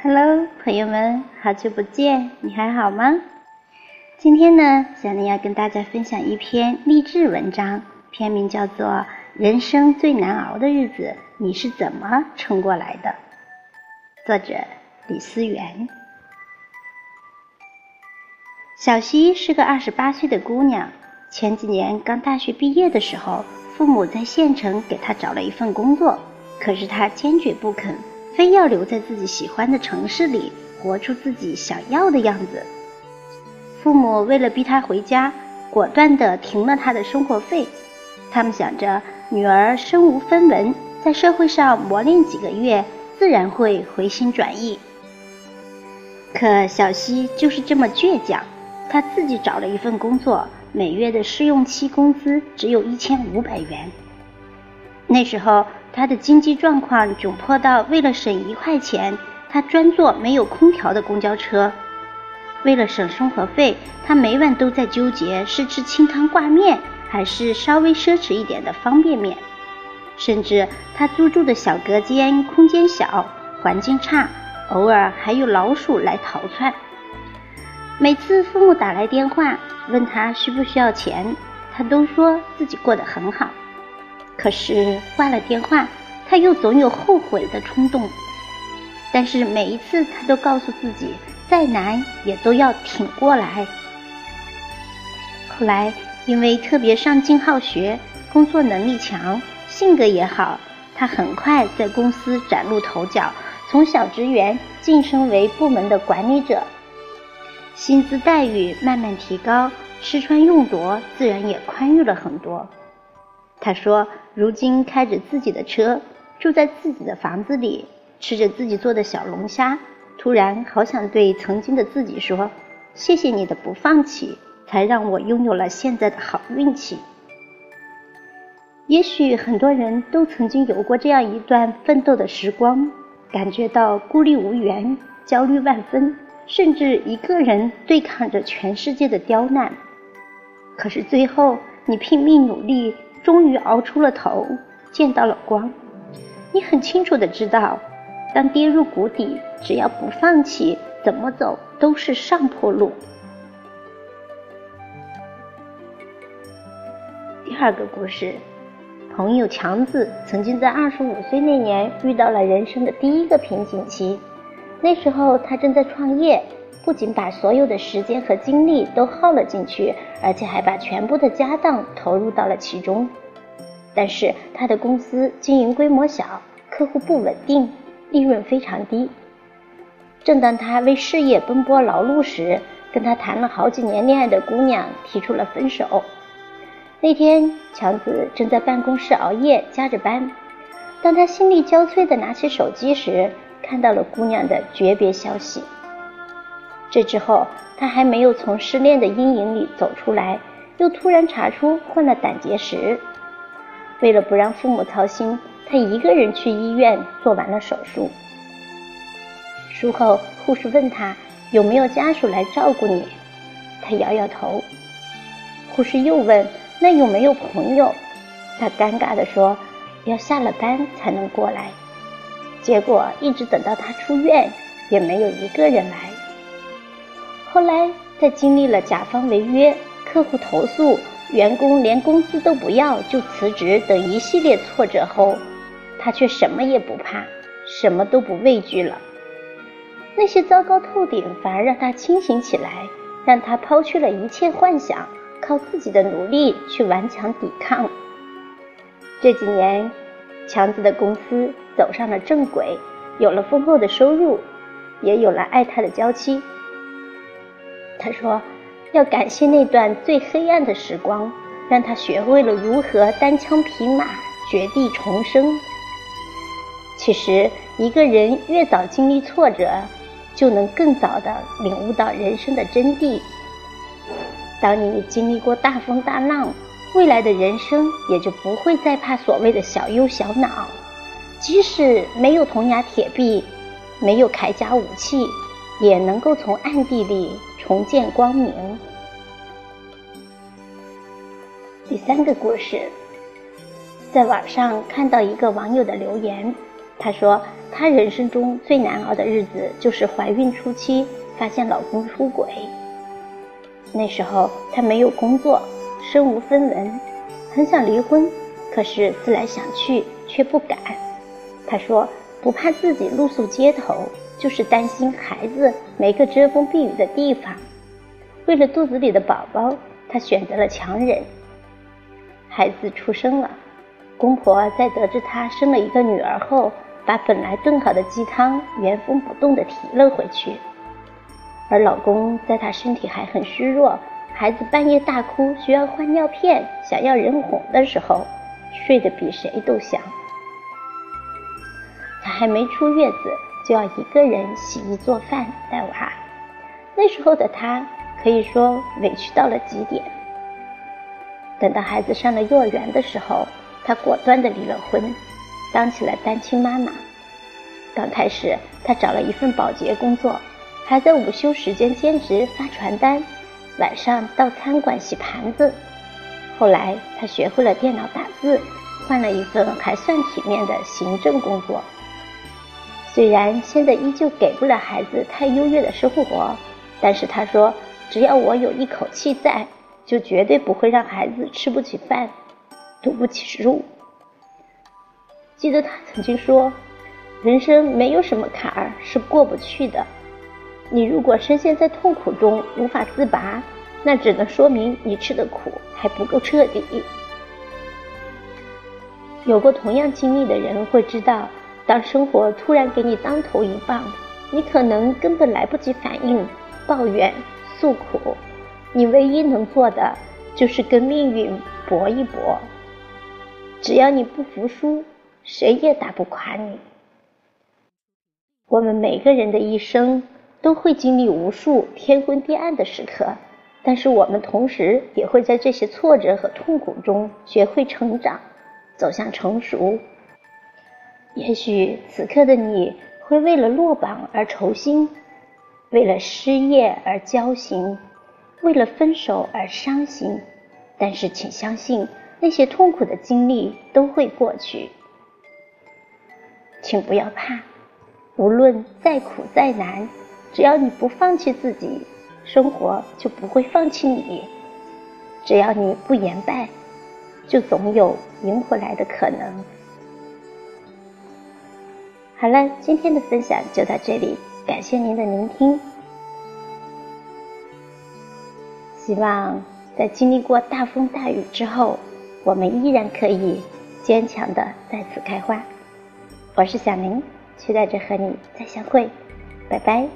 Hello，朋友们，好久不见，你还好吗？今天呢，小林要跟大家分享一篇励志文章，篇名叫做《人生最难熬的日子，你是怎么撑过来的》。作者李思源。小溪是个二十八岁的姑娘，前几年刚大学毕业的时候，父母在县城给她找了一份工作，可是她坚决不肯。非要留在自己喜欢的城市里，活出自己想要的样子。父母为了逼他回家，果断地停了他的生活费。他们想着女儿身无分文，在社会上磨练几个月，自然会回心转意。可小西就是这么倔强，他自己找了一份工作，每月的试用期工资只有一千五百元。那时候。他的经济状况窘迫到，为了省一块钱，他专坐没有空调的公交车；为了省生活费，他每晚都在纠结是吃清汤挂面，还是稍微奢侈一点的方便面。甚至他租住的小隔间空间小，环境差，偶尔还有老鼠来逃窜。每次父母打来电话问他需不需要钱，他都说自己过得很好。可是挂了电话，他又总有后悔的冲动。但是每一次，他都告诉自己，再难也都要挺过来。后来，因为特别上进好学，工作能力强，性格也好，他很快在公司崭露头角，从小职员晋升为部门的管理者，薪资待遇慢慢提高，吃穿用度自然也宽裕了很多。他说：“如今开着自己的车，住在自己的房子里，吃着自己做的小龙虾，突然好想对曾经的自己说：谢谢你的不放弃，才让我拥有了现在的好运气。也许很多人都曾经有过这样一段奋斗的时光，感觉到孤立无援、焦虑万分，甚至一个人对抗着全世界的刁难。可是最后，你拼命努力。”终于熬出了头，见到了光。你很清楚的知道，当跌入谷底，只要不放弃，怎么走都是上坡路。第二个故事，朋友强子曾经在二十五岁那年遇到了人生的第一个瓶颈期。那时候他正在创业，不仅把所有的时间和精力都耗了进去。而且还把全部的家当投入到了其中，但是他的公司经营规模小，客户不稳定，利润非常低。正当他为事业奔波劳碌时，跟他谈了好几年恋爱的姑娘提出了分手。那天，强子正在办公室熬夜加着班，当他心力交瘁地拿起手机时，看到了姑娘的诀别消息。这之后，他还没有从失恋的阴影里走出来，又突然查出患了胆结石。为了不让父母操心，他一个人去医院做完了手术。术后，护士问他有没有家属来照顾你，他摇摇头。护士又问那有没有朋友，他尴尬地说要下了班才能过来。结果一直等到他出院，也没有一个人来。后来，在经历了甲方违约、客户投诉、员工连工资都不要就辞职等一系列挫折后，他却什么也不怕，什么都不畏惧了。那些糟糕透顶，反而让他清醒起来，让他抛去了一切幻想，靠自己的努力去顽强抵抗。这几年，强子的公司走上了正轨，有了丰厚的收入，也有了爱他的娇妻。他说：“要感谢那段最黑暗的时光，让他学会了如何单枪匹马、绝地重生。其实，一个人越早经历挫折，就能更早的领悟到人生的真谛。当你经历过大风大浪，未来的人生也就不会再怕所谓的小忧小恼。即使没有铜牙铁臂，没有铠甲武器，也能够从暗地里。”重见光明。第三个故事，在网上看到一个网友的留言，她说，她人生中最难熬的日子就是怀孕初期发现老公出轨。那时候她没有工作，身无分文，很想离婚，可是思来想去却不敢。她说，不怕自己露宿街头，就是担心孩子没个遮风避雨的地方。为了肚子里的宝宝，她选择了强忍。孩子出生了，公婆在得知她生了一个女儿后，把本来炖好的鸡汤原封不动地提了回去。而老公在她身体还很虚弱，孩子半夜大哭需要换尿片，想要人哄的时候，睡得比谁都香。她还没出月子，就要一个人洗衣做饭带娃。那时候的她可以说委屈到了极点。等到孩子上了幼儿园的时候，她果断的离了婚，当起了单亲妈妈。刚开始，她找了一份保洁工作，还在午休时间兼职发传单，晚上到餐馆洗盘子。后来，她学会了电脑打字，换了一份还算体面的行政工作。虽然现在依旧给不了孩子太优越的生活，但是他说：“只要我有一口气在。”就绝对不会让孩子吃不起饭、读不起书。记得他曾经说：“人生没有什么坎儿是过不去的。你如果深陷在痛苦中无法自拔，那只能说明你吃的苦还不够彻底。”有过同样经历的人会知道，当生活突然给你当头一棒，你可能根本来不及反应、抱怨、诉苦。你唯一能做的就是跟命运搏一搏。只要你不服输，谁也打不垮你。我们每个人的一生都会经历无数天昏地暗的时刻，但是我们同时也会在这些挫折和痛苦中学会成长，走向成熟。也许此刻的你会为了落榜而愁心，为了失业而焦心。为了分手而伤心，但是请相信，那些痛苦的经历都会过去。请不要怕，无论再苦再难，只要你不放弃自己，生活就不会放弃你。只要你不言败，就总有赢回来的可能。好了，今天的分享就到这里，感谢您的聆听。希望在经历过大风大雨之后，我们依然可以坚强的再次开花。我是小林，期待着和你再相会，拜拜。